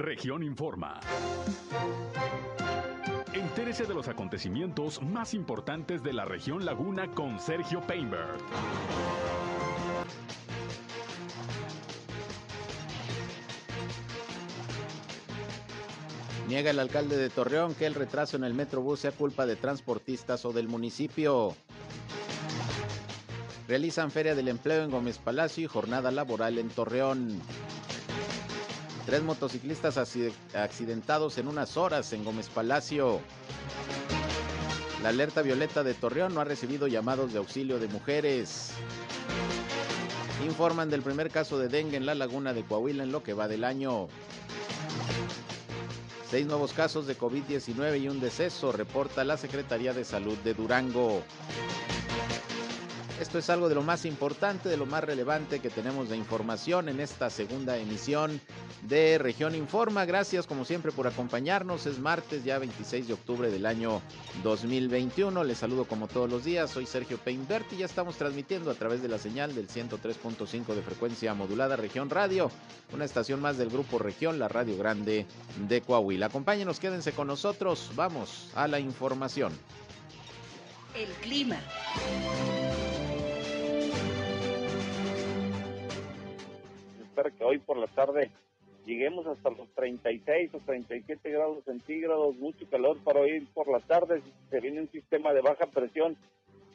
Región Informa. Entérese de los acontecimientos más importantes de la región Laguna con Sergio Painberg. Niega el alcalde de Torreón que el retraso en el Metrobús sea culpa de transportistas o del municipio. Realizan Feria del Empleo en Gómez Palacio y jornada laboral en Torreón. Tres motociclistas accidentados en unas horas en Gómez Palacio. La alerta violeta de Torreón no ha recibido llamados de auxilio de mujeres. Informan del primer caso de dengue en la laguna de Coahuila en lo que va del año. Seis nuevos casos de COVID-19 y un deceso, reporta la Secretaría de Salud de Durango. Esto es algo de lo más importante, de lo más relevante que tenemos de información en esta segunda emisión de Región Informa. Gracias como siempre por acompañarnos. Es martes ya 26 de octubre del año 2021. Les saludo como todos los días. Soy Sergio Peinbert y ya estamos transmitiendo a través de la señal del 103.5 de frecuencia modulada Región Radio, una estación más del grupo Región, la Radio Grande de Coahuila. Acompáñenos, quédense con nosotros. Vamos a la información. El clima. Que hoy por la tarde lleguemos hasta los 36 o 37 grados centígrados, mucho calor para hoy por la tarde. Se viene un sistema de baja presión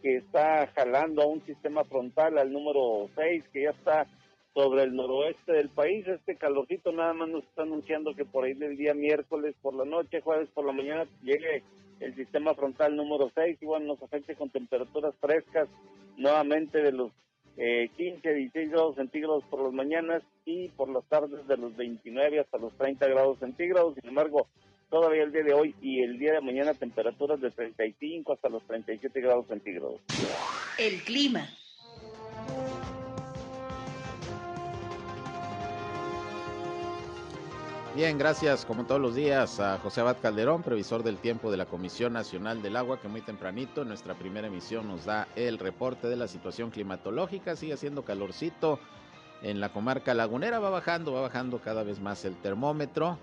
que está jalando a un sistema frontal al número 6 que ya está sobre el noroeste del país. Este calorcito nada más nos está anunciando que por ahí del día miércoles por la noche, jueves por la mañana llegue el sistema frontal número 6 y bueno, nos afecte con temperaturas frescas nuevamente de los eh, 15 16 grados centígrados por las mañanas y por las tardes de los 29 hasta los 30 grados centígrados. Sin embargo, todavía el día de hoy y el día de mañana temperaturas de 35 hasta los 37 grados centígrados. El clima. Bien, gracias como todos los días a José Abad Calderón, previsor del tiempo de la Comisión Nacional del Agua, que muy tempranito en nuestra primera emisión nos da el reporte de la situación climatológica. Sigue haciendo calorcito en la comarca lagunera, va bajando, va bajando cada vez más el termómetro.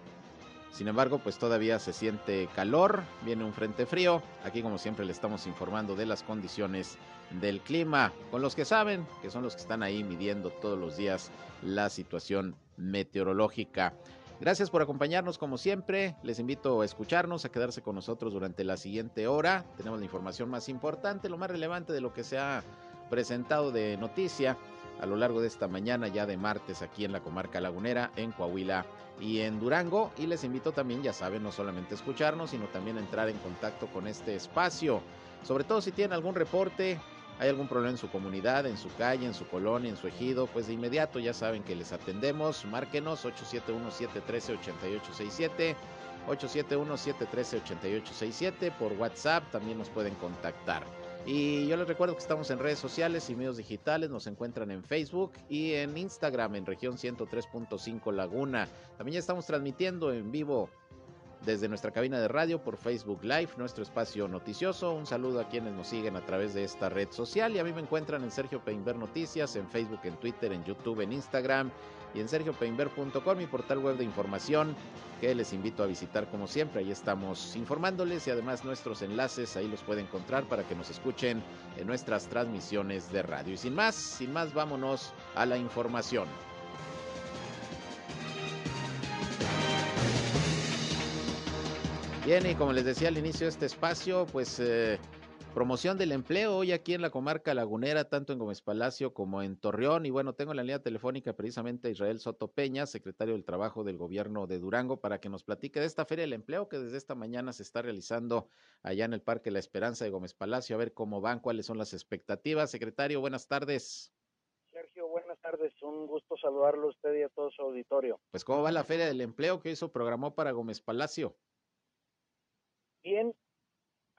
Sin embargo, pues todavía se siente calor, viene un frente frío. Aquí como siempre le estamos informando de las condiciones del clima, con los que saben, que son los que están ahí midiendo todos los días la situación meteorológica. Gracias por acompañarnos como siempre. Les invito a escucharnos, a quedarse con nosotros durante la siguiente hora. Tenemos la información más importante, lo más relevante de lo que se ha presentado de noticia a lo largo de esta mañana ya de martes aquí en la comarca lagunera, en Coahuila y en Durango. Y les invito también, ya saben, no solamente a escucharnos, sino también a entrar en contacto con este espacio. Sobre todo si tienen algún reporte, hay algún problema en su comunidad, en su calle, en su colonia, en su ejido, pues de inmediato ya saben que les atendemos. Márquenos 871-713-8867. 871-713-8867 por WhatsApp también nos pueden contactar. Y yo les recuerdo que estamos en redes sociales y medios digitales, nos encuentran en Facebook y en Instagram en región 103.5 Laguna. También ya estamos transmitiendo en vivo desde nuestra cabina de radio por Facebook Live, nuestro espacio noticioso. Un saludo a quienes nos siguen a través de esta red social y a mí me encuentran en Sergio Peinber Noticias, en Facebook, en Twitter, en YouTube, en Instagram y en sergiopeinber.com, mi portal web de información que les invito a visitar como siempre. Ahí estamos informándoles y además nuestros enlaces ahí los pueden encontrar para que nos escuchen en nuestras transmisiones de radio. Y sin más, sin más, vámonos a la información. Bien, y como les decía al inicio de este espacio, pues eh, promoción del empleo hoy aquí en la comarca lagunera, tanto en Gómez Palacio como en Torreón. Y bueno, tengo en la línea telefónica precisamente a Israel Soto Peña, secretario del Trabajo del Gobierno de Durango, para que nos platique de esta Feria del Empleo que desde esta mañana se está realizando allá en el Parque La Esperanza de Gómez Palacio, a ver cómo van, cuáles son las expectativas. Secretario, buenas tardes. Sergio, buenas tardes. Un gusto saludarlo a usted y a todo su auditorio. Pues, ¿cómo va la Feria del Empleo que hizo programó para Gómez Palacio? bien,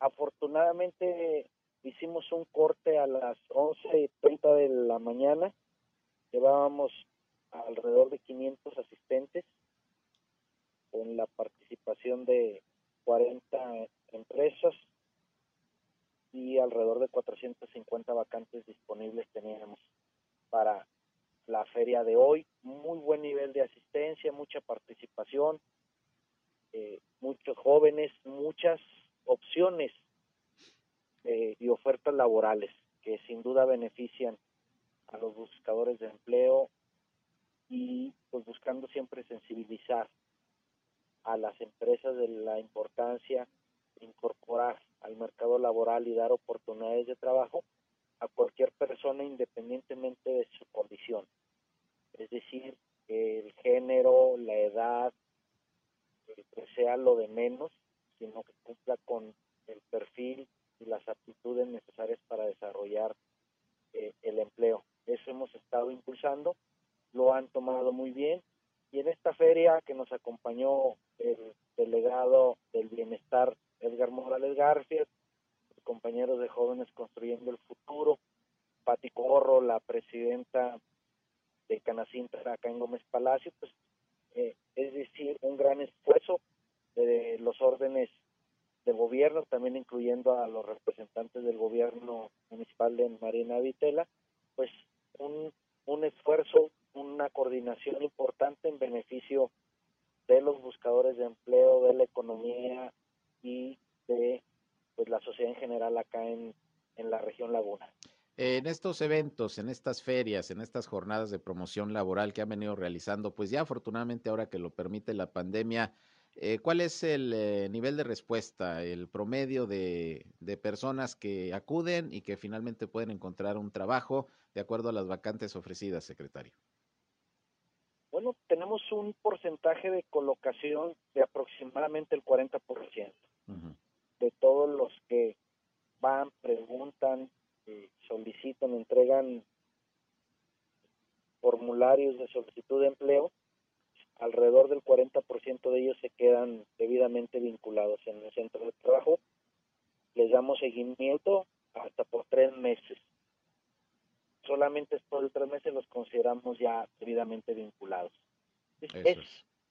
afortunadamente hicimos un corte a las 11.30 de la mañana, llevábamos alrededor de 500 asistentes con la participación de 40 empresas y alrededor de 450 vacantes disponibles teníamos para la feria de hoy. Muy buen nivel de asistencia, mucha participación, eh, muchos jóvenes, muchas opciones eh, y ofertas laborales que sin duda benefician a los buscadores de empleo y pues buscando siempre sensibilizar a las empresas de la importancia de incorporar al mercado laboral y dar oportunidades de trabajo a cualquier persona independientemente de su condición. Es decir, que el género, la edad, pues sea lo de menos, sino que cumpla con el perfil y las aptitudes necesarias para desarrollar eh, el empleo. Eso hemos estado impulsando, lo han tomado muy bien y en esta feria que nos acompañó el delegado del bienestar Edgar Morales García, compañeros de jóvenes construyendo el futuro, Pati Corro, la presidenta de Canacintra acá en Gómez Palacio, pues eh, es decir, un gran esfuerzo de los órdenes de gobierno, también incluyendo a los representantes del gobierno municipal de Marina Vitela, pues un, un esfuerzo, una coordinación importante en beneficio de los buscadores de empleo, de la economía y de pues la sociedad en general acá en, en la región Laguna. En estos eventos, en estas ferias, en estas jornadas de promoción laboral que han venido realizando, pues ya afortunadamente ahora que lo permite la pandemia, eh, ¿cuál es el eh, nivel de respuesta, el promedio de, de, personas que acuden y que finalmente pueden encontrar un trabajo de acuerdo a las vacantes ofrecidas, secretario? Bueno, tenemos un porcentaje de colocación de aproximadamente el 40%. Uh -huh de todos los que van, preguntan, eh, solicitan, entregan formularios de solicitud de empleo, alrededor del 40% de ellos se quedan debidamente vinculados en el centro de trabajo. Les damos seguimiento hasta por tres meses. Solamente después de tres meses los consideramos ya debidamente vinculados. Es, es.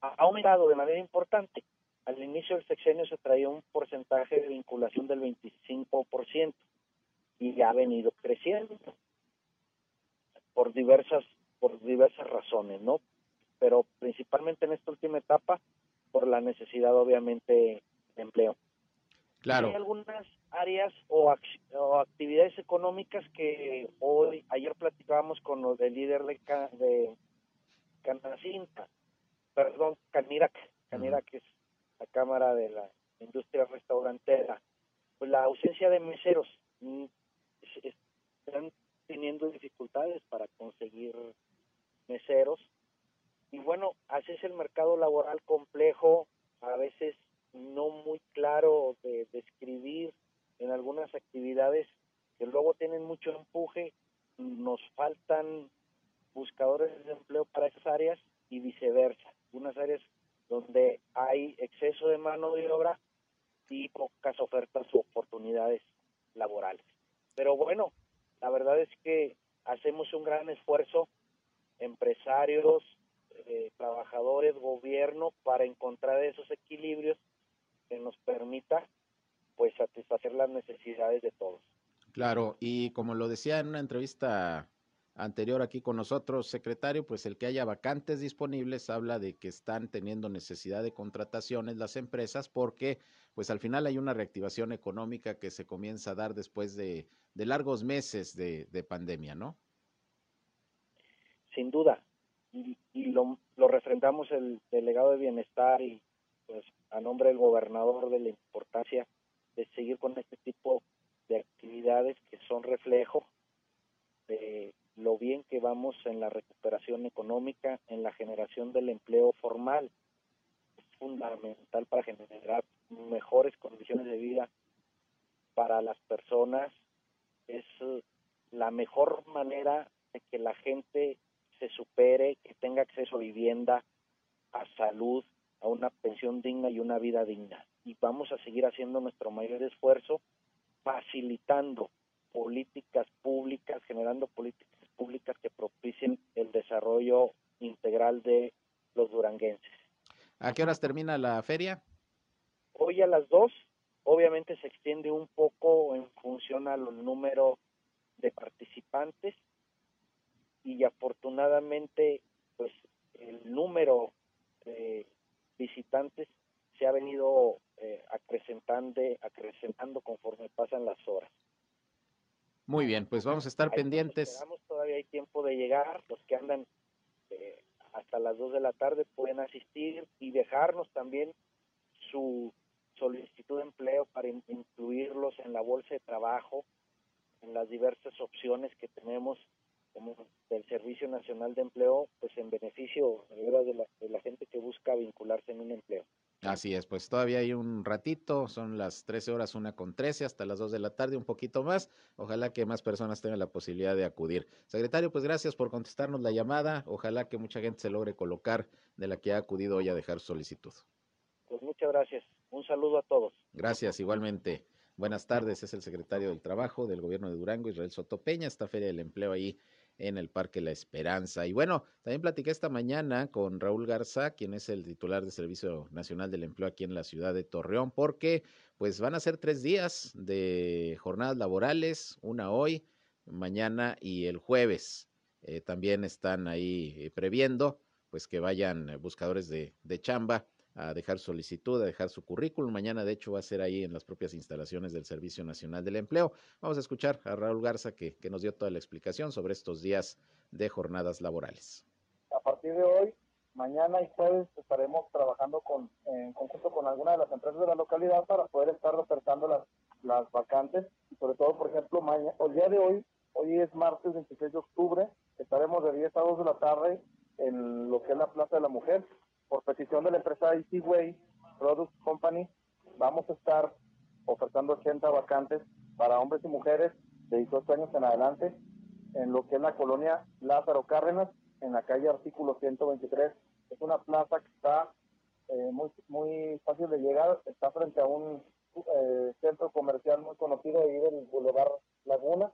ha aumentado de manera importante al inicio del sexenio se traía un porcentaje de vinculación del 25% y ya ha venido creciendo por diversas por diversas razones, ¿no? Pero principalmente en esta última etapa por la necesidad obviamente de empleo. Claro. Hay algunas áreas o, o, actividades económicas que hoy, ayer platicábamos con los del líder de, de Canacinta, perdón, Canirac, Canirac uh -huh. es la Cámara de la Industria Restaurantera, pues la ausencia de meseros mm, están teniendo dificultades para conseguir meseros y bueno, así es el mercado laboral complejo, a veces no muy claro de describir en algunas actividades que luego tienen mucho empuje, nos faltan buscadores de empleo para esas áreas y viceversa, unas áreas donde hay exceso de mano de obra y pocas ofertas u oportunidades laborales. Pero bueno, la verdad es que hacemos un gran esfuerzo, empresarios, eh, trabajadores, gobierno, para encontrar esos equilibrios que nos permita pues satisfacer las necesidades de todos. Claro, y como lo decía en una entrevista anterior aquí con nosotros, secretario, pues el que haya vacantes disponibles habla de que están teniendo necesidad de contrataciones las empresas porque pues al final hay una reactivación económica que se comienza a dar después de, de largos meses de, de, pandemia, ¿no? Sin duda, y, y lo, lo refrendamos el delegado de bienestar y pues a nombre del gobernador de la importancia de seguir con este tipo de actividades que son reflejo de lo bien que vamos en la recuperación económica, en la generación del empleo formal. Es fundamental para generar mejores condiciones de vida para las personas. Es la mejor manera de que la gente se supere, que tenga acceso a vivienda, a salud, a una pensión digna y una vida digna. Y vamos a seguir haciendo nuestro mayor esfuerzo facilitando políticas públicas, generando políticas públicas que propicien el desarrollo integral de los duranguenses. ¿A qué horas termina la feria? Hoy a las dos, obviamente se extiende un poco en función al número de participantes y afortunadamente pues el número de visitantes se ha venido eh, acrecentando, acrecentando conforme pasan las horas. Muy bien, pues vamos a estar pendientes. todavía hay tiempo de llegar, los que andan eh, hasta las 2 de la tarde pueden asistir y dejarnos también su solicitud de empleo para incluirlos en la bolsa de trabajo, en las diversas opciones que tenemos como del Servicio Nacional de Empleo, pues en beneficio de la, de la gente que busca vincularse en un empleo. Así es, pues todavía hay un ratito, son las 13 horas, una con 13, hasta las 2 de la tarde, un poquito más. Ojalá que más personas tengan la posibilidad de acudir. Secretario, pues gracias por contestarnos la llamada. Ojalá que mucha gente se logre colocar de la que ha acudido hoy a dejar solicitud. Pues muchas gracias. Un saludo a todos. Gracias, igualmente. Buenas tardes, es el secretario del Trabajo del Gobierno de Durango, Israel Sotopeña, esta Feria del Empleo ahí en el Parque La Esperanza. Y bueno, también platiqué esta mañana con Raúl Garza, quien es el titular del Servicio Nacional del Empleo aquí en la ciudad de Torreón, porque pues van a ser tres días de jornadas laborales, una hoy, mañana y el jueves. Eh, también están ahí eh, previendo pues que vayan buscadores de, de chamba a dejar solicitud, a dejar su currículum. Mañana, de hecho, va a ser ahí en las propias instalaciones del Servicio Nacional del Empleo. Vamos a escuchar a Raúl Garza, que, nos dio toda la explicación sobre estos días de jornadas laborales. A partir de hoy, mañana y jueves estaremos trabajando con, en conjunto con algunas de las empresas de la localidad para poder estar ofertando las, vacantes. Sobre todo, por ejemplo, mañana, el día de hoy, hoy es martes 26 de octubre, estaremos de 10 a 2 de la tarde en lo que es la Plaza de la Mujer por petición de la empresa Easy Way Product Company, vamos a estar ofertando 80 vacantes para hombres y mujeres de 18 años en adelante en lo que es la colonia Lázaro Cárdenas, en la calle Artículo 123. Es una plaza que está eh, muy, muy fácil de llegar, está frente a un eh, centro comercial muy conocido ahí del Boulevard Laguna.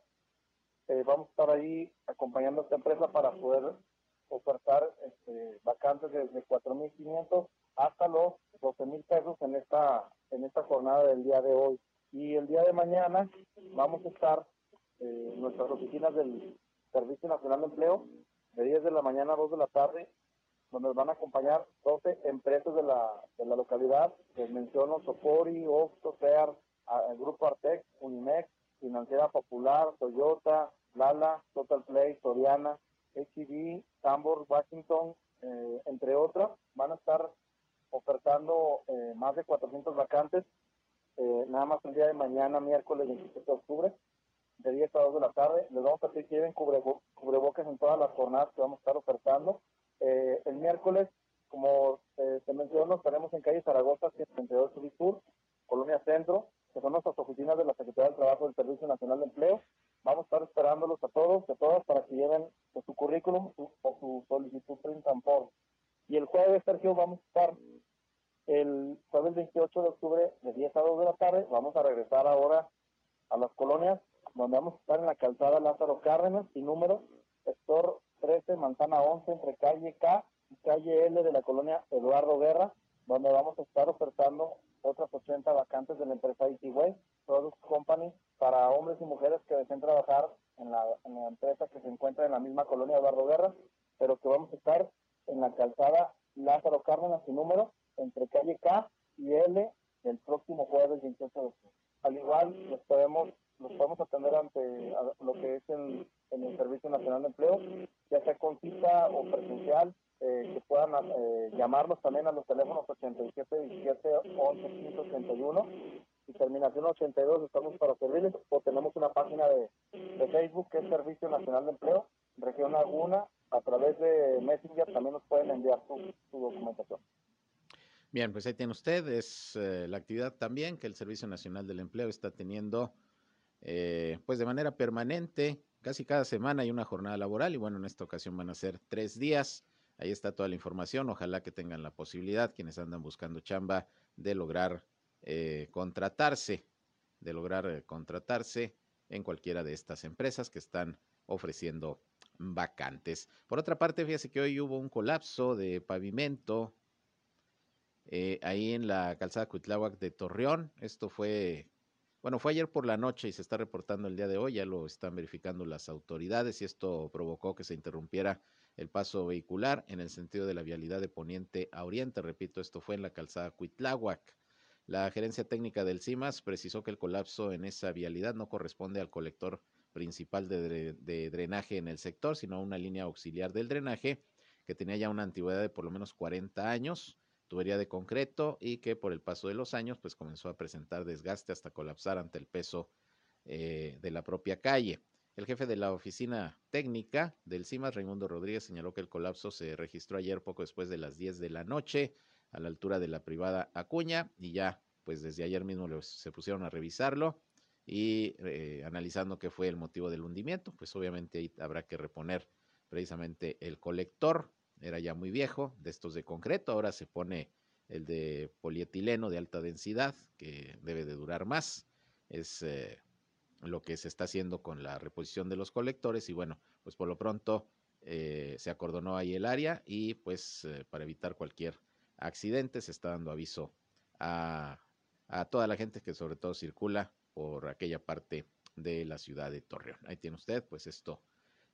Eh, vamos a estar ahí acompañando a esta empresa para poder ofertar este, vacantes desde 4.500 hasta los 12.000 pesos en esta, en esta jornada del día de hoy. Y el día de mañana vamos a estar eh, en nuestras oficinas del Servicio Nacional de Empleo de 10 de la mañana a 2 de la tarde, donde nos van a acompañar 12 empresas de la, de la localidad, que menciono Sopori, Oxo, SEAR, el Grupo Artex, Unimex, Financiera Popular, Toyota, Lala, Total Play, Soriana, HEB, Tambor, Washington, eh, entre otras, van a estar ofertando eh, más de 400 vacantes, eh, nada más el día de mañana, miércoles 27 de octubre, de 10 a 2 de la tarde. Les vamos a pedir que lleven cubrebocas en todas las jornadas que vamos a estar ofertando. el miércoles, como te menciono, estaremos en calle Zaragoza, 132 Sur, Colonia Centro, que son nuestras oficinas de la Secretaría del Trabajo del Servicio Nacional de Empleo. Vamos a estar esperándolos a todos, a todas, para que lleven su currículum o su solicitud print por. Y el jueves, Sergio, vamos a estar el jueves 28 de octubre de 10 a 2 de la tarde. Vamos a regresar ahora a las colonias, donde vamos a estar en la calzada Lázaro Cárdenas y número sector 13, manzana 11, entre calle K y calle L de la colonia Eduardo Guerra, donde vamos a estar ofertando otras 80 vacantes de la empresa ITWay Product Company para hombres y mujeres que deseen trabajar en la, empresa que se encuentra en la misma colonia Eduardo Guerra, pero que vamos a estar en la calzada Lázaro Cárdenas, su número, entre calle K y L, el próximo jueves 28 de octubre. Al igual, los podemos, los podemos atender ante lo que es en, el Servicio Nacional de Empleo, ya sea con cita o presencial, eh, que puedan eh, llamarnos también a los teléfonos 87 17 11 15 81 y terminación 82 estamos para servirles o tenemos una página de, Facebook que es Servicio Nacional de Empleo, Región Laguna, a través de Messenger también nos pueden enviar su, documentación. Bien, pues ahí tiene usted, es eh, la actividad también que el Servicio Nacional del Empleo está teniendo eh, pues de manera permanente, casi cada semana hay una jornada laboral y bueno, en esta ocasión van a ser tres días. Ahí está toda la información, ojalá que tengan la posibilidad, quienes andan buscando chamba, de lograr eh, contratarse, de lograr eh, contratarse en cualquiera de estas empresas que están ofreciendo vacantes. Por otra parte, fíjese que hoy hubo un colapso de pavimento eh, ahí en la calzada Cuitláhuac de Torreón. Esto fue bueno, fue ayer por la noche y se está reportando el día de hoy, ya lo están verificando las autoridades y esto provocó que se interrumpiera el paso vehicular en el sentido de la vialidad de poniente a oriente. Repito, esto fue en la calzada Cuitláhuac. La gerencia técnica del CIMAS precisó que el colapso en esa vialidad no corresponde al colector principal de, drenaje en el sector, sino a una línea auxiliar del drenaje que tenía ya una antigüedad de por lo menos 40 años tubería de concreto y que por el paso de los años pues comenzó a presentar desgaste hasta colapsar ante el peso eh, de la propia calle. El jefe de la oficina técnica del CIMAS, Raimundo Rodríguez, señaló que el colapso se registró ayer poco después de las 10 de la noche a la altura de la privada Acuña y ya pues desde ayer mismo se pusieron a revisarlo y eh, analizando qué fue el motivo del hundimiento, pues obviamente ahí habrá que reponer precisamente el colector era ya muy viejo, de estos de concreto, ahora se pone el de polietileno de alta densidad, que debe de durar más. Es eh, lo que se está haciendo con la reposición de los colectores y bueno, pues por lo pronto eh, se acordonó ahí el área y pues eh, para evitar cualquier accidente se está dando aviso a, toda la gente que sobre todo circula por aquella parte de la ciudad de Torreón. Ahí tiene usted, pues esto,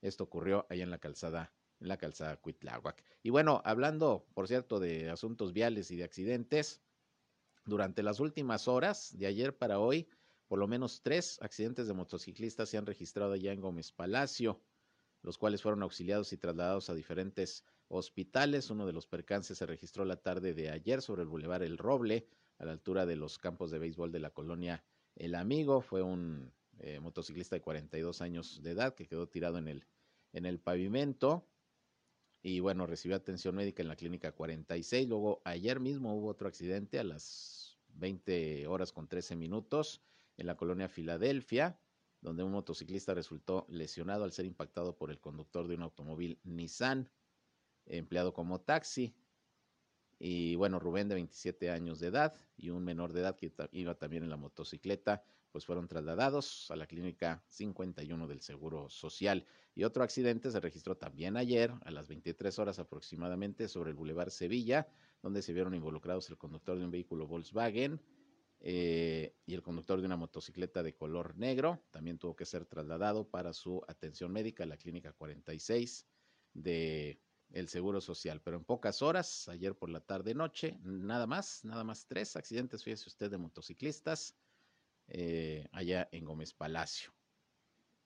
esto ocurrió ahí en la calzada en la calzada Cuitláhuac. Y bueno, hablando, por cierto, de asuntos viales y de accidentes, durante las últimas horas, de ayer para hoy, por lo menos tres accidentes de motociclistas se han registrado allá en Gómez Palacio, los cuales fueron auxiliados y trasladados a diferentes hospitales. Uno de los percances se registró la tarde de ayer sobre el Boulevard El Roble, a la altura de los campos de béisbol de la colonia El Amigo. Fue un eh, motociclista de 42 años de edad que quedó tirado en el, en el pavimento y bueno, recibió atención médica en la clínica 46. Luego ayer mismo hubo otro accidente a las 20 horas con 13 minutos en la colonia Filadelfia, donde un motociclista resultó lesionado al ser impactado por el conductor de un automóvil Nissan, empleado como taxi. Y bueno, Rubén de 27 años de edad y un menor de edad que iba también en la motocicleta pues fueron trasladados a la clínica 51 del Seguro Social. Y otro accidente se registró también ayer a las 23 horas aproximadamente sobre el Boulevard Sevilla, donde se vieron involucrados el conductor de un vehículo Volkswagen eh, y el conductor de una motocicleta de color negro. También tuvo que ser trasladado para su atención médica a la clínica 46 de el Seguro Social. Pero en pocas horas, ayer por la tarde noche, nada más, nada más tres accidentes, fíjese usted, de motociclistas eh, allá en Gómez Palacio.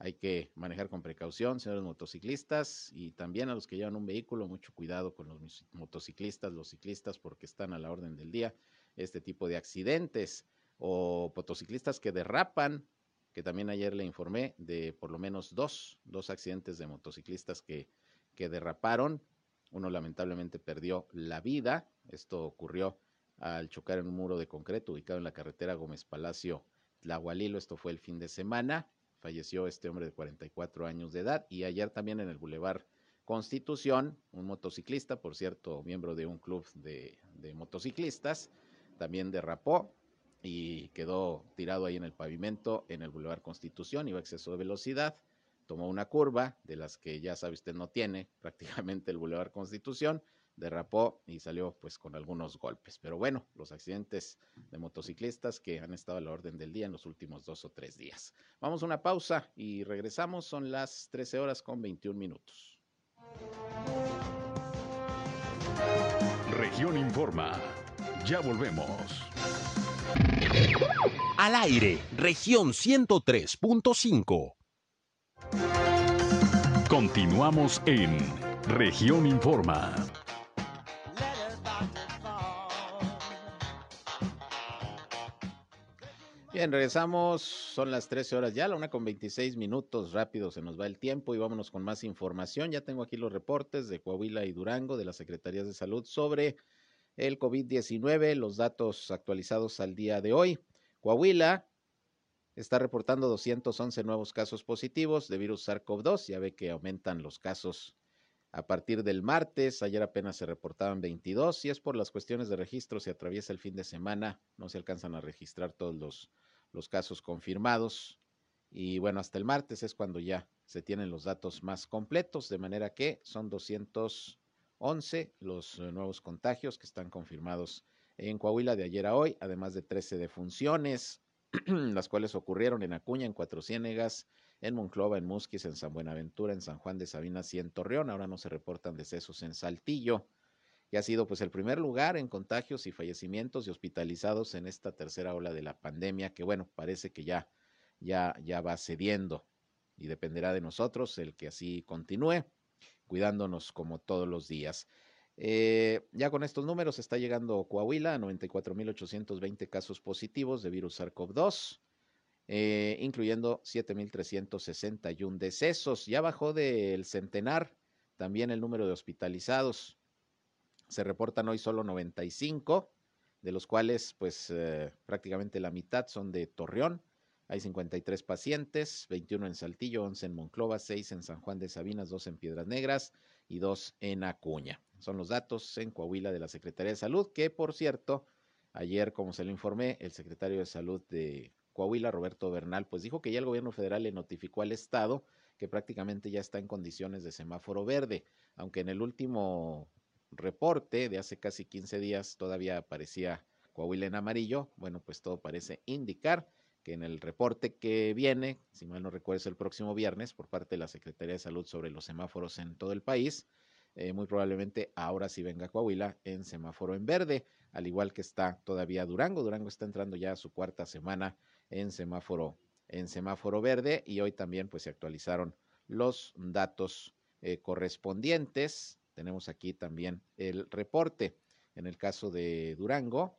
Hay que manejar con precaución, señores motociclistas, y también a los que llevan un vehículo, mucho cuidado con los motociclistas, los ciclistas, porque están a la orden del día este tipo de accidentes o motociclistas que derrapan, que también ayer le informé de por lo menos dos, dos accidentes de motociclistas que, que derraparon. Uno lamentablemente perdió la vida. Esto ocurrió al chocar en un muro de concreto ubicado en la carretera Gómez Palacio Tlahualilo, esto fue el fin de semana, falleció este hombre de 44 años de edad y ayer también en el Boulevard Constitución, un motociclista, por cierto, miembro de un club de, motociclistas, también derrapó y quedó tirado ahí en el pavimento en el Boulevard Constitución, iba a exceso de velocidad, tomó una curva de las que ya sabe usted no tiene prácticamente el Boulevard Constitución, derrapó y salió pues con algunos golpes. Pero bueno, los accidentes de motociclistas que han estado a la orden del día en los últimos dos o tres días. Vamos a una pausa y regresamos. Son las 13 horas con 21 minutos. Región Informa. Ya volvemos. Al aire, región 103.5. Continuamos en región Informa. Bien, regresamos, son las 13 horas ya, la una con 26 minutos, rápido se nos va el tiempo y vámonos con más información. Ya tengo aquí los reportes de Coahuila y Durango de las Secretarías de Salud sobre el COVID-19, los datos actualizados al día de hoy. Coahuila está reportando 211 nuevos casos positivos de virus SARS-CoV-2, ya ve que aumentan los casos a partir del martes. Ayer apenas se reportaban 22 y es por las cuestiones de registro. Se atraviesa el fin de semana, no se alcanzan a registrar todos los los casos confirmados. Y bueno, hasta el martes es cuando ya se tienen los datos más completos, de manera que son 211 los eh, nuevos contagios que están confirmados en Coahuila de ayer a hoy, además de 13 defunciones. las cuales ocurrieron en Acuña, en Cuatro Ciénegas, en Monclova, en Musquis, en San Buenaventura, en San Juan de Sabinas y en Torreón. Ahora no se reportan decesos en Saltillo, que ha sido pues el primer lugar en contagios y fallecimientos y hospitalizados en esta tercera ola de la pandemia, que bueno, parece que ya, ya, ya va cediendo y dependerá de nosotros el que así continúe, cuidándonos como todos los días. Eh, ya con estos números está llegando Coahuila a 94.820 casos positivos de virus SARS-CoV-2, eh, incluyendo 7.361 decesos. Ya bajó del centenar también el número de hospitalizados. Se reportan hoy solo 95, de los cuales pues eh, prácticamente la mitad son de Torreón. Hay 53 pacientes, 21 en Saltillo, 11 en Monclova, 6 en San Juan de Sabinas, 2 en Piedras Negras y 2 en Acuña. Son los datos en Coahuila de la Secretaría de Salud, que por cierto, ayer, como se lo informé, el secretario de Salud de Coahuila, Roberto Bernal, pues dijo que ya el gobierno federal le notificó al Estado que prácticamente ya está en condiciones de semáforo verde, aunque en el último reporte de hace casi 15 días todavía aparecía Coahuila en amarillo, bueno, pues todo parece indicar que en el reporte que viene, si mal no recuerdo es el próximo viernes, por parte de la Secretaría de Salud sobre los semáforos en todo el país, eh, muy probablemente ahora sí venga Coahuila en semáforo en verde, al igual que está todavía Durango. Durango está entrando ya a su cuarta semana en semáforo, en semáforo verde y hoy también pues se actualizaron los datos eh, correspondientes. Tenemos aquí también el reporte. En el caso de Durango,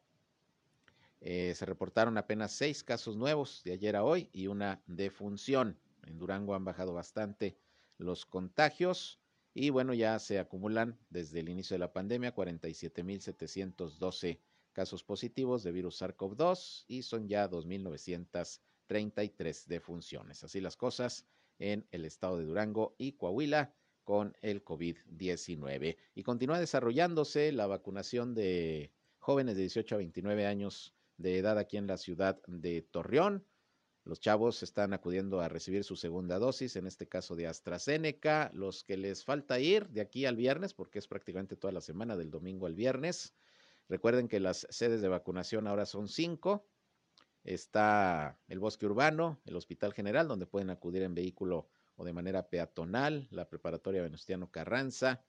eh, se reportaron apenas seis casos nuevos de ayer a hoy y una defunción. En Durango han bajado bastante los contagios y bueno, ya se acumulan desde el inicio de la pandemia 47.712 casos positivos de virus SARS-CoV-2 y son ya 2.933 defunciones. Así las cosas en el estado de Durango y Coahuila con el COVID-19. Y continúa desarrollándose la vacunación de jóvenes de 18 a 29 años de edad aquí en la ciudad de Torreón. Los chavos están acudiendo a recibir su segunda dosis, en este caso de AstraZeneca. Los que les falta ir de aquí al viernes, porque es prácticamente toda la semana, del domingo al viernes. Recuerden que las sedes de vacunación ahora son cinco. Está el Bosque Urbano, el Hospital General, donde pueden acudir en vehículo o de manera peatonal, la Preparatoria Venustiano Carranza,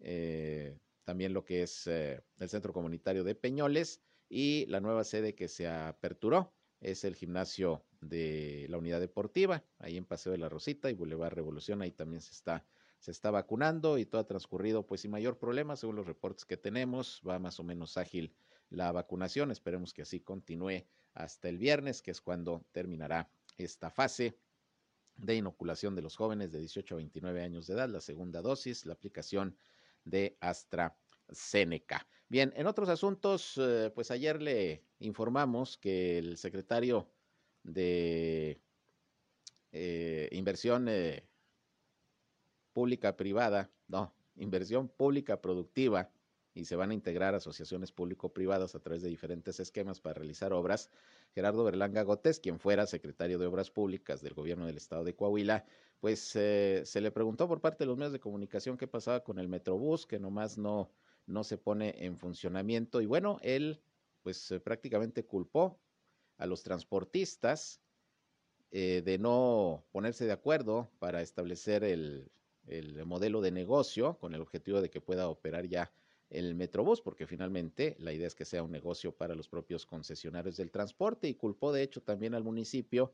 eh, también lo que es eh, el Centro Comunitario de Peñoles y la nueva sede que se aperturó es el gimnasio de la unidad deportiva, ahí en Paseo de la Rosita y Boulevard Revolución, ahí también se está, se está vacunando y todo ha transcurrido pues sin mayor problema, según los reportes que tenemos, va más o menos ágil la vacunación, esperemos que así continúe hasta el viernes, que es cuando terminará esta fase de inoculación de los jóvenes de 18 a 29 años de edad, la segunda dosis, la aplicación de AstraZeneca. Bien, en otros asuntos, eh, pues ayer le informamos que el secretario de eh, inversión eh, pública privada, no, inversión pública productiva, y se van a integrar asociaciones público-privadas a través de diferentes esquemas para realizar obras. Gerardo Berlanga Gótez, quien fuera secretario de Obras Públicas del gobierno del estado de Coahuila, pues se le preguntó por parte de los medios de comunicación qué pasaba con el Metrobús, que nomás no no se pone en funcionamiento. Y bueno, él pues eh, prácticamente culpó a los transportistas eh, de no ponerse de acuerdo para establecer el, el, modelo de negocio con el objetivo de que pueda operar ya el Metrobús, porque finalmente la idea es que sea un negocio para los propios concesionarios del transporte y culpó de hecho también al municipio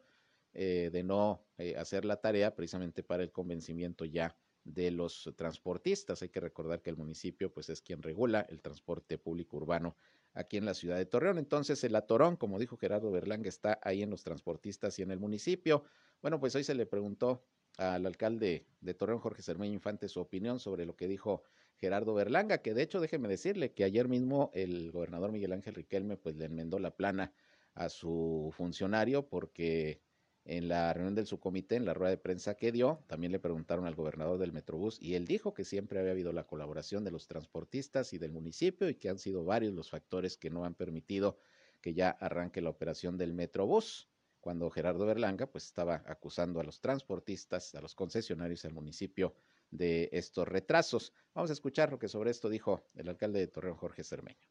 eh, de no hacer la tarea precisamente para el convencimiento ya de los transportistas. Hay que recordar que el municipio pues es quien regula el transporte público urbano aquí en la ciudad de Torreón. Entonces el atorón, como dijo Gerardo Berlanga, está ahí en los transportistas y en el municipio. Bueno, pues hoy se le preguntó al alcalde de Torreón, Jorge Cermeño Infante, su opinión sobre lo que dijo Gerardo Berlanga, que de hecho déjeme decirle que ayer mismo el gobernador Miguel Ángel Riquelme pues le enmendó la plana a su funcionario porque en la reunión del subcomité, en la rueda de prensa que dio, también le preguntaron al gobernador del Metrobús y él dijo que siempre había habido la colaboración de los transportistas y del municipio y que han sido varios los factores que no han permitido que ya arranque la operación del Metrobús. Cuando Gerardo Berlanga pues estaba acusando a los transportistas, a los concesionarios al municipio de estos retrasos. Vamos a escuchar lo que sobre esto dijo el alcalde de Torreón, Jorge Cermeño.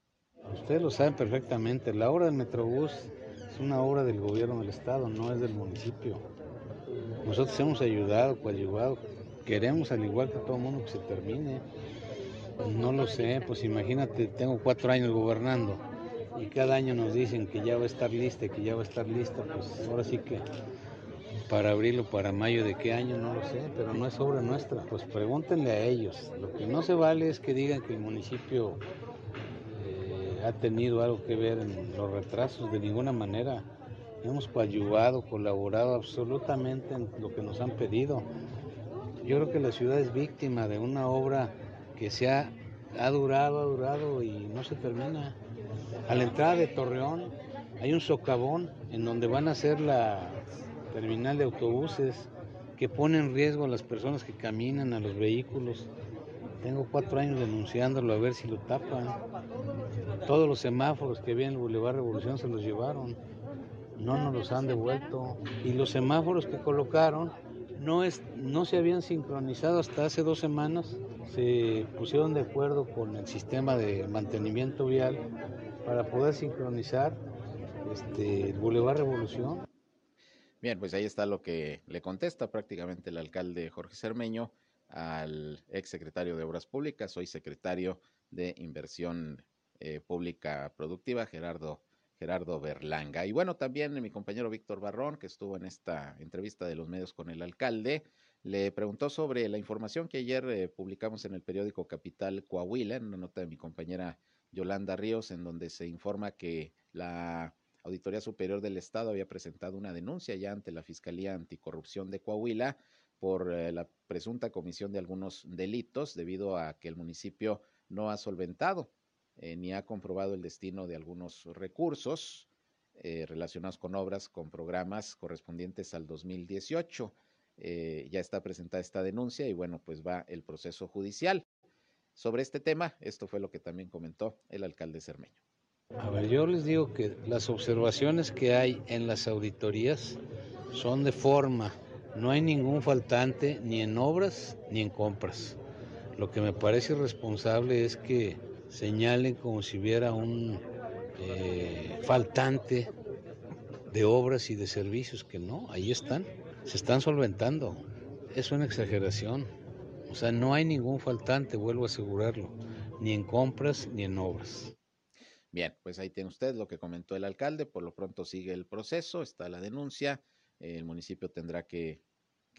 Ustedes lo saben perfectamente, la obra del Metrobús Es una obra del gobierno del estado, no es del municipio. Nosotros hemos ayudado, coadyuvado. Queremos, al igual que todo el mundo, que se termine. No lo sé, pues imagínate, tengo cuatro años gobernando y cada año nos dicen que ya va a estar lista, que ya va a estar lista, pues ahora sí que para abril o para mayo de qué año, no lo sé, pero no es obra nuestra, pues pregúntenle a ellos. Lo que no se vale es que digan que el municipio ha tenido algo que ver en los retrasos, de ninguna manera. Hemos coadyuvado, colaborado absolutamente en lo que nos han pedido. Yo creo que la ciudad es víctima de una obra que se ha, ha durado, ha durado y no se termina. A la entrada de Torreón hay un socavón en donde van a hacer la terminal de autobuses que pone en riesgo a las personas que caminan, a los vehículos. Tengo cuatro años denunciándolo a ver si lo tapan. Todos los semáforos que había en el Boulevard Revolución se los llevaron. No nos los han devuelto. Y los semáforos que colocaron no, es, no se habían sincronizado hasta hace dos semanas. Se pusieron de acuerdo con el sistema de mantenimiento vial para poder sincronizar este, el Boulevard Revolución. Bien, pues ahí está lo que le contesta prácticamente el alcalde Jorge Cermeño al ex secretario de Obras Públicas, hoy secretario de Inversión eh, Pública Productiva, Gerardo, Gerardo Berlanga. Y bueno, también mi compañero Víctor Barrón, que estuvo en esta entrevista de los medios con el alcalde, le preguntó sobre la información que ayer eh, publicamos en el periódico Capital Coahuila, en una nota de mi compañera Yolanda Ríos, en donde se informa que la Auditoría Superior del Estado había presentado una denuncia ya ante la Fiscalía Anticorrupción de Coahuila por eh, la presunta comisión de algunos delitos debido a que el municipio no ha solventado eh, ni ha comprobado el destino de algunos recursos eh, relacionados con obras, con programas correspondientes al 2018. ya está presentada esta denuncia y bueno, pues va el proceso judicial. Sobre este tema, esto fue lo que también comentó el alcalde Cermeño. A ver, yo les digo que las observaciones que hay en las auditorías son de forma. No hay ningún faltante ni en obras ni en compras. Lo que me parece irresponsable es que señalen como si hubiera un eh, faltante de obras y de servicios, que no, ahí están, se están solventando. Es una exageración. O sea, no hay ningún faltante, vuelvo a asegurarlo, ni en compras ni en obras. Bien, pues ahí tiene usted lo que comentó el alcalde. Por lo pronto sigue el proceso, está la denuncia. El municipio tendrá que,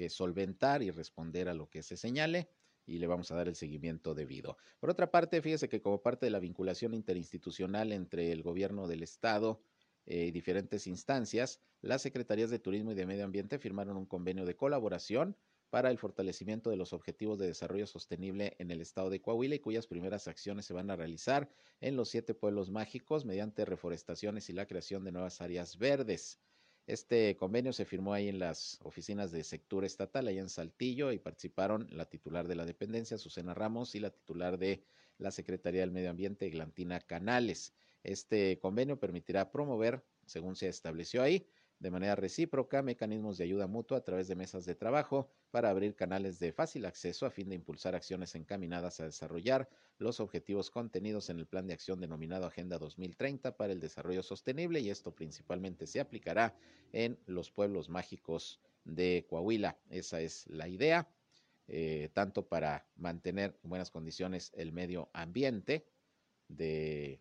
solventar y responder a lo que se señale y le vamos a dar el seguimiento debido. Por otra parte, fíjese que como parte de la vinculación interinstitucional entre el gobierno del estado eh, y diferentes instancias, las secretarías de Turismo y de Medio Ambiente firmaron un convenio de colaboración para el fortalecimiento de los objetivos de desarrollo sostenible en el estado de Coahuila y cuyas primeras acciones se van a realizar en los siete pueblos mágicos mediante reforestaciones y la creación de nuevas áreas verdes. Este convenio se firmó ahí en las oficinas de sector estatal, allá en Saltillo, y participaron la titular de la dependencia, Susana Ramos, y la titular de la Secretaría del Medio Ambiente, Glantina Canales. Este convenio permitirá promover, según se estableció ahí, de manera recíproca mecanismos de ayuda mutua a través de mesas de trabajo para abrir canales de fácil acceso a fin de impulsar acciones encaminadas a desarrollar los objetivos contenidos en el plan de acción denominado Agenda 2030 para el Desarrollo Sostenible y esto principalmente se aplicará en los pueblos mágicos de Coahuila. Esa es la idea, eh, tanto para mantener en buenas condiciones el medio ambiente de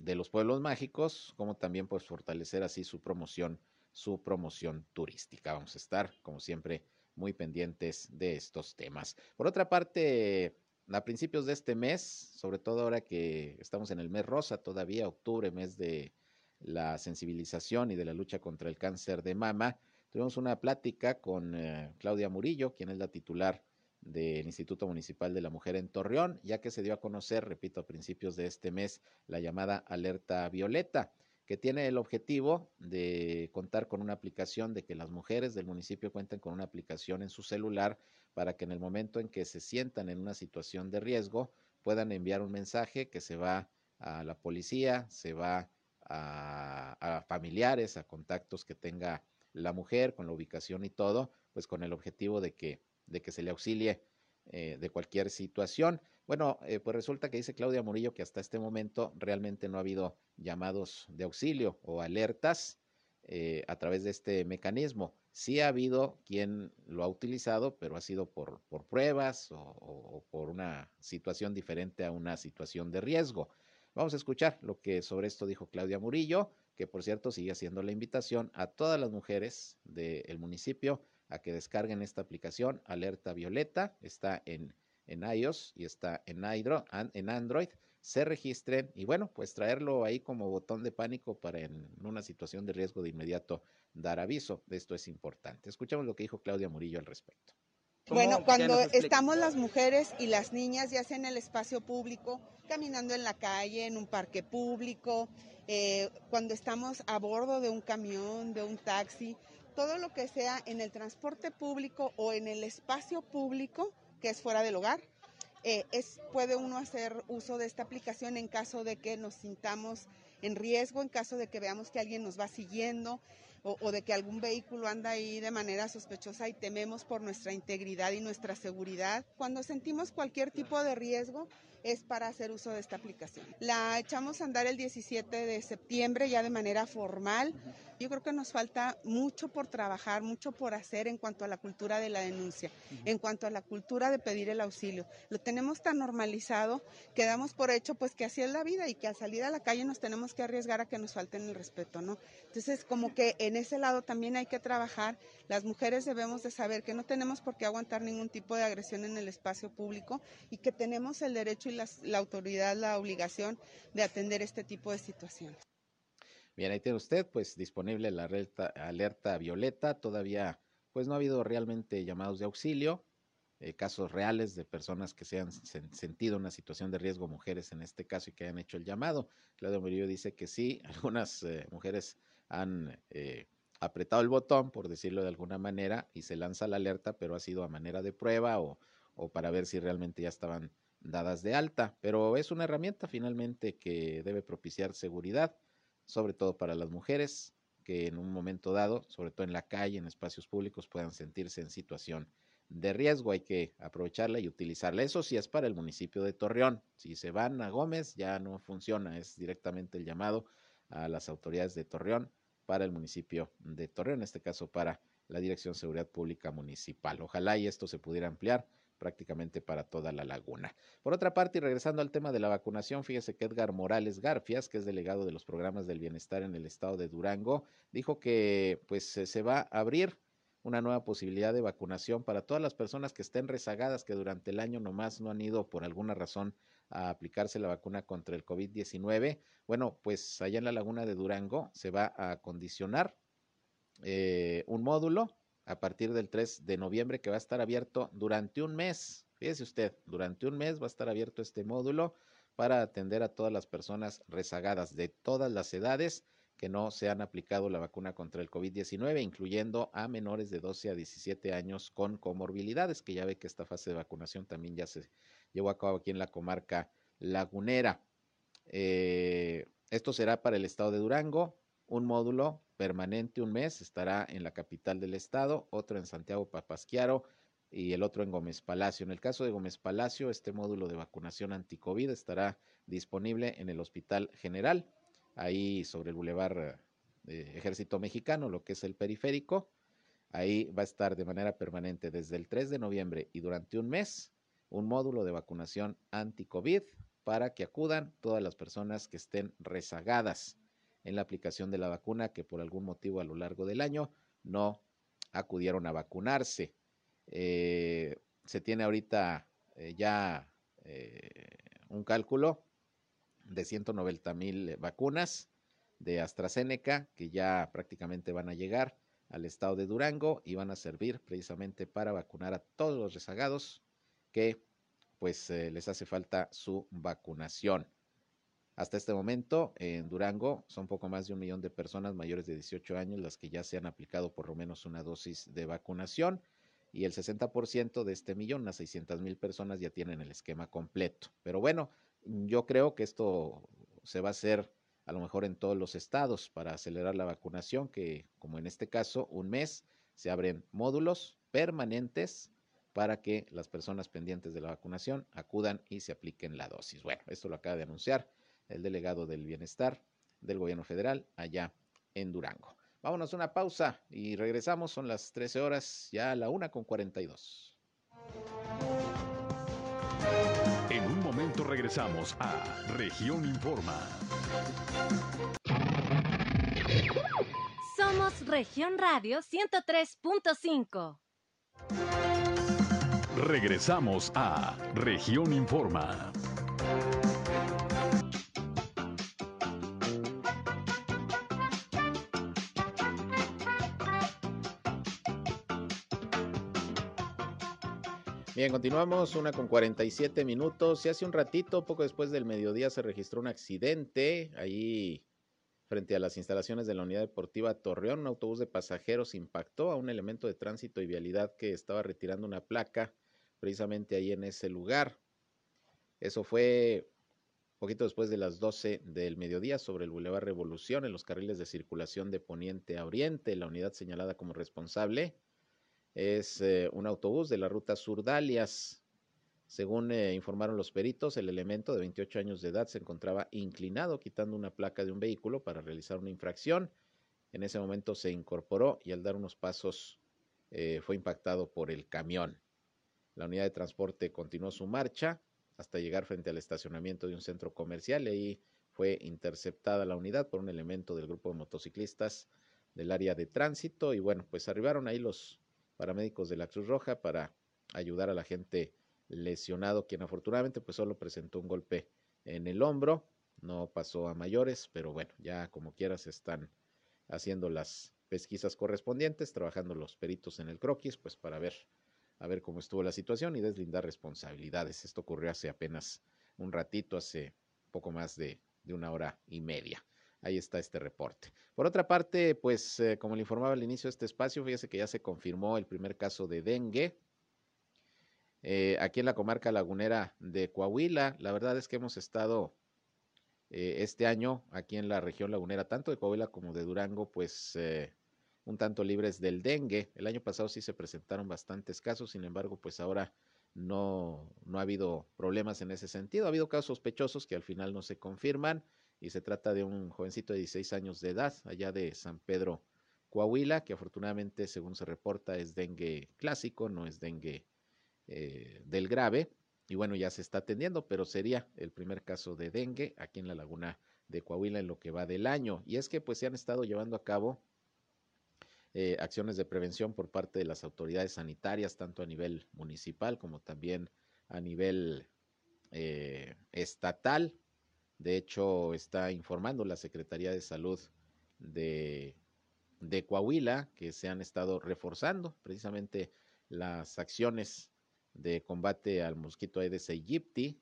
de los pueblos mágicos, como también pues fortalecer así su promoción, su promoción turística. Vamos a estar, como siempre, muy pendientes de estos temas. Por otra parte, a principios de este mes, sobre todo ahora que estamos en el mes rosa, todavía octubre, mes de la sensibilización y de la lucha contra el cáncer de mama, tuvimos una plática con eh, Claudia Murillo, quien es la titular del Instituto Municipal de la Mujer en Torreón, ya que se dio a conocer, repito, a principios de este mes, la llamada alerta violeta, que tiene el objetivo de contar con una aplicación, de que las mujeres del municipio cuenten con una aplicación en su celular para que en el momento en que se sientan en una situación de riesgo puedan enviar un mensaje que se va a la policía, se va a, a familiares, a contactos que tenga la mujer con la ubicación y todo, pues con el objetivo de que de que se le auxilie eh, de cualquier situación. Bueno, eh, pues resulta que dice Claudia Murillo que hasta este momento realmente no ha habido llamados de auxilio o alertas eh, a través de este mecanismo. Sí ha habido quien lo ha utilizado, pero ha sido por, por pruebas o, o, por una situación diferente a una situación de riesgo. Vamos a escuchar lo que sobre esto dijo Claudia Murillo, que por cierto sigue haciendo la invitación a todas las mujeres del municipio a que descarguen esta aplicación Alerta Violeta. Está en, en iOS y está en, en Android se registren y bueno, pues traerlo ahí como botón de pánico para en una situación de riesgo de inmediato dar aviso. Esto es importante. Escuchamos lo que dijo Claudia Murillo al respecto. Bueno, cuando estamos las mujeres y las niñas, ya sea en el espacio público, caminando en la calle, en un parque público, eh, cuando estamos a bordo de un camión, de un taxi, todo lo que sea en el transporte público o en el espacio público que es fuera del hogar, eh, es, puede uno hacer uso de esta aplicación en caso de que nos sintamos en riesgo, en caso de que veamos que alguien nos va siguiendo o, o, de que algún vehículo anda ahí de manera sospechosa y tememos por nuestra integridad y nuestra seguridad. Cuando sentimos cualquier tipo de riesgo, es para hacer uso de esta aplicación. La echamos a andar el 17 de septiembre ya de manera formal. Yo creo que nos falta mucho por trabajar, mucho por hacer en cuanto a la cultura de la denuncia, en cuanto a la cultura de pedir el auxilio. Lo tenemos tan normalizado que damos por hecho pues que así es la vida y que al salir a la calle nos tenemos que arriesgar a que nos falten el respeto, ¿no? Entonces, como que en ese lado también hay que trabajar. Las mujeres debemos de saber que no tenemos por qué aguantar ningún tipo de agresión en el espacio público y que tenemos el derecho la autoridad la obligación de atender este tipo de situaciones. Bien, ahí tiene usted, pues disponible la alerta, alerta violeta. Todavía, pues no ha habido realmente llamados de auxilio, eh, casos reales de personas que se han sentido una situación de riesgo, mujeres en este caso, y que hayan hecho el llamado. Claudio Murillo dice que sí, algunas eh, mujeres han eh, apretado el botón, por decirlo de alguna manera, y se lanza la alerta, pero ha sido a manera de prueba o, o para ver si realmente ya estaban dadas de alta. Pero es una herramienta finalmente que debe propiciar seguridad sobre todo para las mujeres que en un momento dado, sobre todo en la calle, en espacios públicos, puedan sentirse en situación de riesgo. Hay que aprovecharla y utilizarla. Eso sí es para el municipio de Torreón. Si se van a Gómez, ya no funciona. Es directamente el llamado a las autoridades de Torreón para el municipio de Torreón, en este caso para la Dirección de Seguridad Pública Municipal. Ojalá y esto se pudiera ampliar prácticamente para toda la laguna. Por otra parte, y regresando al tema de la vacunación, fíjese que Edgar Morales Garfias, que es delegado de los programas del bienestar en el estado de Durango, dijo que pues se va a abrir una nueva posibilidad de vacunación para todas las personas que estén rezagadas, que durante el año nomás no han ido por alguna razón a aplicarse la vacuna contra el COVID-19. Bueno, pues allá en la laguna de Durango se va a condicionar eh, un módulo a partir del 3 de noviembre que va a estar abierto durante un mes. Fíjese usted, durante un mes va a estar abierto este módulo para atender a todas las personas rezagadas de todas las edades que no se han aplicado la vacuna contra el COVID-19, incluyendo a menores de 12 a 17 años con comorbilidades, que ya ve que esta fase de vacunación también ya se llevó a cabo aquí en la comarca lagunera. Eh, esto será para el estado de Durango, un módulo permanente un mes estará en la capital del estado, otro en Santiago Papasquiaro y el otro en Gómez Palacio. En el caso de Gómez Palacio, este módulo de vacunación anticovid estará disponible en el Hospital General, ahí sobre el Boulevard eh, Ejército Mexicano, lo que es el periférico. Ahí va a estar de manera permanente desde el 3 de noviembre y durante un mes un módulo de vacunación anti-COVID para que acudan todas las personas que estén rezagadas en la aplicación de la vacuna que por algún motivo a lo largo del año no acudieron a vacunarse. Eh, se tiene ahorita eh, ya eh, un cálculo de 190 mil vacunas de AstraZeneca que ya prácticamente van a llegar al estado de Durango y van a servir precisamente para vacunar a todos los rezagados que pues les hace falta su vacunación. Hasta este momento, en Durango, son poco más de un millón de personas mayores de 18 años las que ya se han aplicado por lo menos una dosis de vacunación y el 60% de este millón, unas 600 mil personas, ya tienen el esquema completo. Pero bueno, yo creo que esto se va a hacer a lo mejor en todos los estados para acelerar la vacunación, que como en este caso, un mes se abren módulos permanentes para que las personas pendientes de la vacunación acudan y se apliquen la dosis. Bueno, esto lo acaba de anunciar el delegado del bienestar del gobierno federal allá en Durango. Vámonos a una pausa y regresamos. Son las 13 horas, ya a la una con 42. En un momento regresamos a Región Informa. Somos Región Radio 103.5. Regresamos a Región Informa. Bien, continuamos, una con 47 minutos. Y hace un ratito, poco después del mediodía, se registró un accidente ahí frente a las instalaciones de la Unidad Deportiva Torreón. Un autobús de pasajeros impactó a un elemento de tránsito y vialidad que estaba retirando una placa precisamente ahí en ese lugar. Eso fue poquito después de las 12 del mediodía sobre el Boulevard Revolución en los carriles de circulación de Poniente a Oriente. La unidad señalada como responsable es eh, un autobús de la ruta Surdalias. Según eh, informaron los peritos, el elemento de 28 años de edad se encontraba inclinado quitando una placa de un vehículo para realizar una infracción. En ese momento se incorporó y al dar unos pasos eh, fue impactado por el camión. La unidad de transporte continuó su marcha hasta llegar frente al estacionamiento de un centro comercial ahí fue interceptada la unidad por un elemento del grupo de motociclistas del área de tránsito y bueno, pues arribaron ahí los paramédicos de la Cruz Roja para ayudar a la gente lesionado, quien afortunadamente pues solo presentó un golpe en el hombro, no pasó a mayores, pero bueno, ya como quiera se están haciendo las pesquisas correspondientes, trabajando los peritos en el croquis, pues para ver, a ver cómo estuvo la situación y deslindar responsabilidades. Esto ocurrió hace apenas un ratito, hace poco más de, de una hora y media ahí está este reporte. Por otra parte, pues eh, como le informaba al inicio de este espacio, fíjese que ya se confirmó el primer caso de dengue. Eh, aquí en la comarca lagunera de Coahuila, la verdad es que hemos estado eh, este año aquí en la región lagunera, tanto de Coahuila como de Durango, pues un tanto libres del dengue. El año pasado sí se presentaron bastantes casos, sin embargo, pues ahora no, no ha habido problemas en ese sentido. Ha habido casos sospechosos que al final no se confirman y se trata de un jovencito de 16 años de edad, allá de San Pedro, Coahuila, que afortunadamente, según se reporta, es dengue clásico, no es dengue eh, del grave. Y bueno, ya se está atendiendo, pero sería el primer caso de dengue aquí en la laguna de Coahuila en lo que va del año. Y es que pues se han estado llevando a cabo eh, acciones de prevención por parte de las autoridades sanitarias, tanto a nivel municipal como también a nivel eh, estatal. De hecho, está informando la Secretaría de Salud de, Coahuila que se han estado reforzando precisamente las acciones de combate al mosquito Aedes aegypti,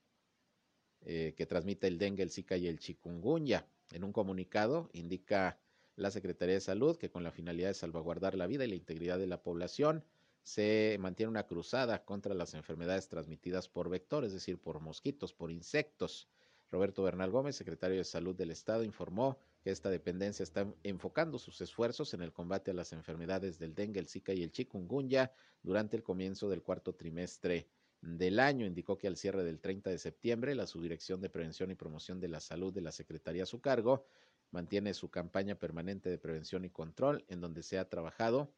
eh, que transmite el dengue, el zika y el chikungunya. En un comunicado indica la Secretaría de Salud que con la finalidad de salvaguardar la vida y la integridad de la población, se mantiene una cruzada contra las enfermedades transmitidas por vectores, es decir, por mosquitos, por insectos. Roberto Bernal Gómez, secretario de Salud del Estado, informó que esta dependencia está enfocando sus esfuerzos en el combate a las enfermedades del dengue, el zika y el chikungunya durante el comienzo del cuarto trimestre del año. Indicó que al cierre del 30 de septiembre, la Subdirección de Prevención y Promoción de la Salud de la Secretaría a su cargo mantiene su campaña permanente de prevención y control, en donde se ha trabajado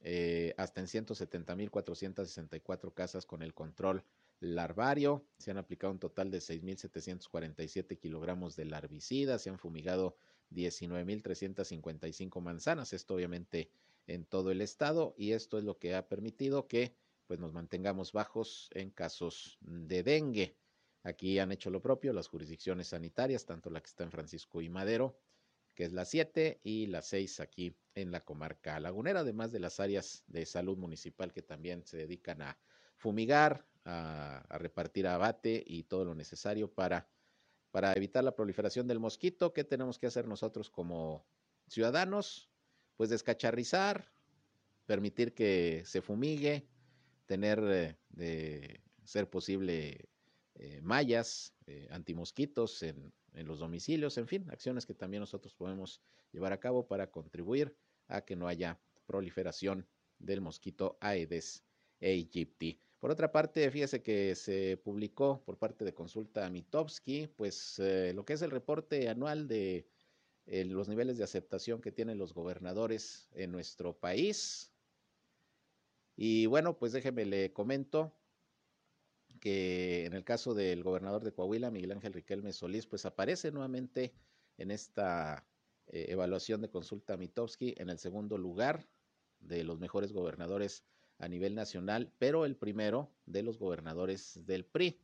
eh, hasta en 170.464 casas con el control larvario. Se han aplicado un total de 6.747 kilogramos de larvicida. Se han fumigado 19.355 manzanas. Esto obviamente en todo el estado y esto es lo que ha permitido que pues nos mantengamos bajos en casos de dengue. Aquí han hecho lo propio las jurisdicciones sanitarias, tanto la que está en Francisco y Madero, que es la 7, y la 6 aquí en la comarca lagunera, además de las áreas de salud municipal que también se dedican a fumigar, a, repartir abate y todo lo necesario para, para evitar la proliferación del mosquito. ¿Qué tenemos que hacer nosotros como ciudadanos? Pues descacharrizar, permitir que se fumigue, tener eh, de ser posible eh, mallas, eh, antimosquitos en, en, los domicilios, en fin, acciones que también nosotros podemos llevar a cabo para contribuir a que no haya proliferación del mosquito Aedes aegypti. Por otra parte, fíjese que se publicó por parte de Consulta Mitowski, pues eh, lo que es el reporte anual de los niveles de aceptación que tienen los gobernadores en nuestro país. Y bueno, pues déjeme le comento que en el caso del gobernador de Coahuila, Miguel Ángel Riquelme Solís, pues aparece nuevamente en esta eh, evaluación de consulta Mitowski en el segundo lugar de los mejores gobernadores a nivel nacional, pero el primero de los gobernadores del PRI.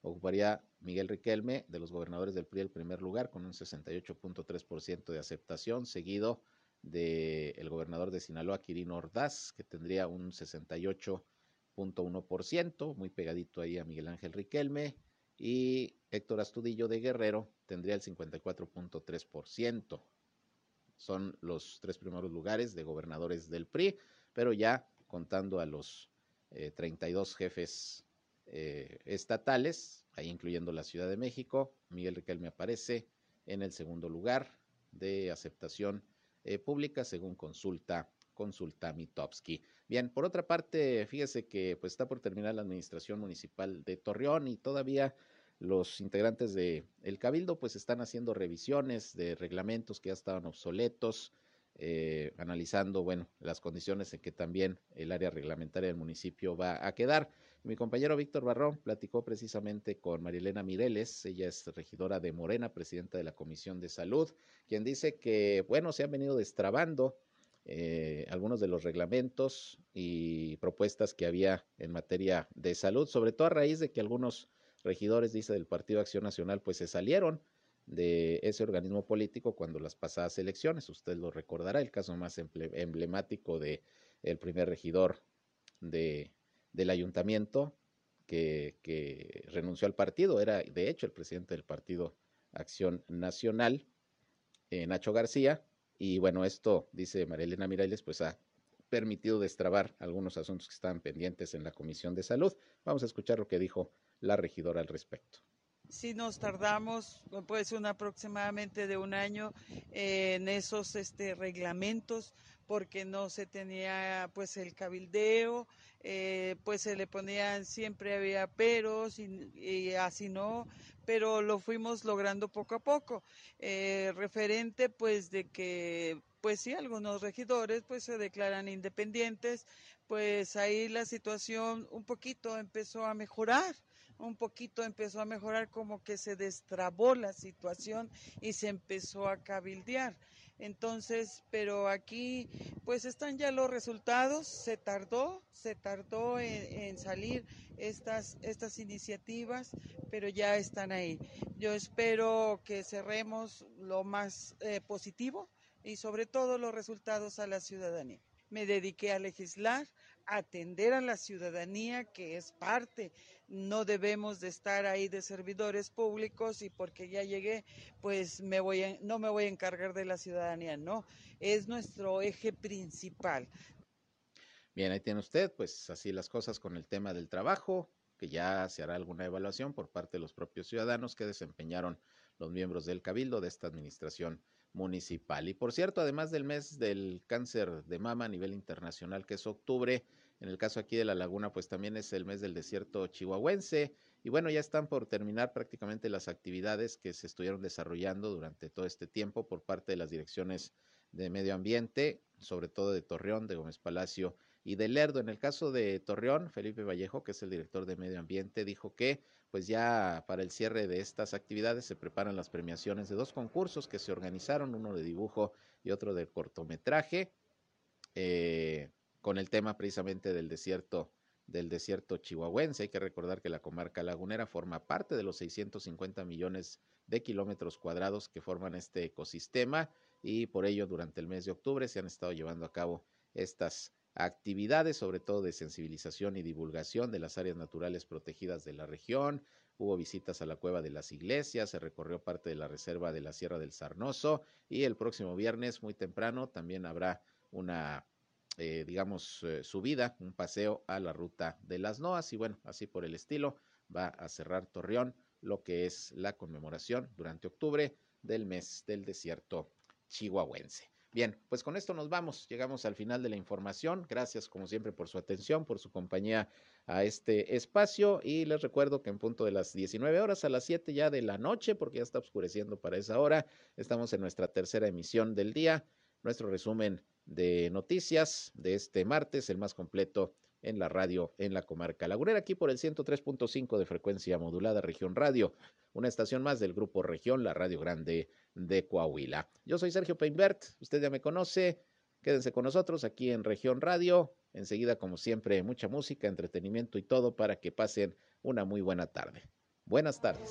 Ocuparía Miguel Riquelme de los gobernadores del PRI el primer lugar con un 68.3% de aceptación, seguido del el gobernador de Sinaloa, Quirino Ordaz, que tendría un 68.1%, muy pegadito ahí a Miguel Ángel Riquelme, y Héctor Astudillo de Guerrero tendría el 54.3%. Son los tres primeros lugares de gobernadores del PRI, pero ya contando a los 32 eh, jefes eh, estatales, ahí incluyendo la Ciudad de México, Miguel Riquelme aparece en el segundo lugar de aceptación eh, pública según consulta consulta Mitowski. Bien, por otra parte, fíjese que pues está por terminar la administración municipal de Torreón y todavía los integrantes de el Cabildo pues están haciendo revisiones de reglamentos que ya estaban obsoletos, eh, analizando, bueno, las condiciones en que también el área reglamentaria del municipio va a quedar. Mi compañero Víctor Barrón platicó precisamente con Marilena Mireles, ella es regidora de Morena, presidenta de la Comisión de Salud, quien dice que, bueno, se han venido destrabando eh, algunos de los reglamentos y propuestas que había en materia de salud, sobre todo a raíz de que algunos regidores, dice, del Partido Acción Nacional, pues se salieron de ese organismo político cuando las pasadas elecciones. Usted lo recordará, el caso más emblemático de el primer regidor de, del ayuntamiento que, renunció al partido, era de hecho el presidente del Partido Acción Nacional, eh, Nacho García, y bueno, esto, dice María Elena Mirailes, pues ha permitido destrabar algunos asuntos que estaban pendientes en la Comisión de Salud. Vamos a escuchar lo que dijo la regidora al respecto. Si nos tardamos, pues un aproximadamente de un año en esos este, reglamentos porque no se tenía pues el cabildeo, eh, pues se le ponían, siempre había peros y, así no, pero lo fuimos logrando poco a poco. Eh, referente pues de que pues sí, algunos regidores pues se declaran independientes, pues ahí la situación un poquito empezó a mejorar un poquito empezó a mejorar, como que se destrabó la situación y se empezó a cabildear. Entonces, pero aquí pues están ya los resultados, se tardó, se tardó en, salir estas, estas iniciativas, pero ya están ahí. Yo espero que cerremos lo más eh, positivo y sobre todo los resultados a la ciudadanía. Me dediqué a legislar, atender a la ciudadanía que es parte. No debemos de estar ahí de servidores públicos y porque ya llegué, pues me voy no me voy a encargar de la ciudadanía, no, es nuestro eje principal. Bien, ahí tiene usted, pues así las cosas con el tema del trabajo, que ya se hará alguna evaluación por parte de los propios ciudadanos que desempeñaron los miembros del cabildo de esta administración municipal. Y por cierto, además del mes del cáncer de mama a nivel internacional, que es octubre, en el caso aquí de la laguna, pues también es el mes del desierto chihuahuense. Y bueno, ya están por terminar prácticamente las actividades que se estuvieron desarrollando durante todo este tiempo por parte de las direcciones de medio ambiente, sobre todo de Torreón, de Gómez Palacio y de Lerdo. En el caso de Torreón, Felipe Vallejo, que es el director de medio ambiente, dijo que pues ya para el cierre de estas actividades se preparan las premiaciones de dos concursos que se organizaron, uno de dibujo y otro de cortometraje. Eh, con el tema precisamente del desierto del desierto chihuahuense. Hay que recordar que la comarca lagunera forma parte de los 650 millones de kilómetros cuadrados que forman este ecosistema y por ello durante el mes de octubre se han estado llevando a cabo estas actividades, sobre todo de sensibilización y divulgación de las áreas naturales protegidas de la región. Hubo visitas a la cueva de las iglesias, se recorrió parte de la reserva de la Sierra del Sarnoso y el próximo viernes muy temprano también habrá una eh, digamos, eh, subida, un paseo a la ruta de las Noas y bueno, así por el estilo va a cerrar Torreón lo que es la conmemoración durante octubre del mes del desierto chihuahuense. Bien, pues con esto nos vamos. Llegamos al final de la información. Gracias como siempre por su atención, por su compañía a este espacio y les recuerdo que en punto de las 19 horas a las 7 ya de la noche, porque ya está oscureciendo para esa hora, estamos en nuestra tercera emisión del día, nuestro resumen de noticias de este martes, el más completo en la radio en la comarca lagunera, aquí por el 103.5 de frecuencia modulada Región Radio, una estación más del Grupo Región, la Radio Grande de Coahuila. Yo soy Sergio Peinbert, usted ya me conoce, quédense con nosotros aquí en Región Radio, enseguida como siempre mucha música, entretenimiento y todo para que pasen una muy buena tarde. Buenas tardes.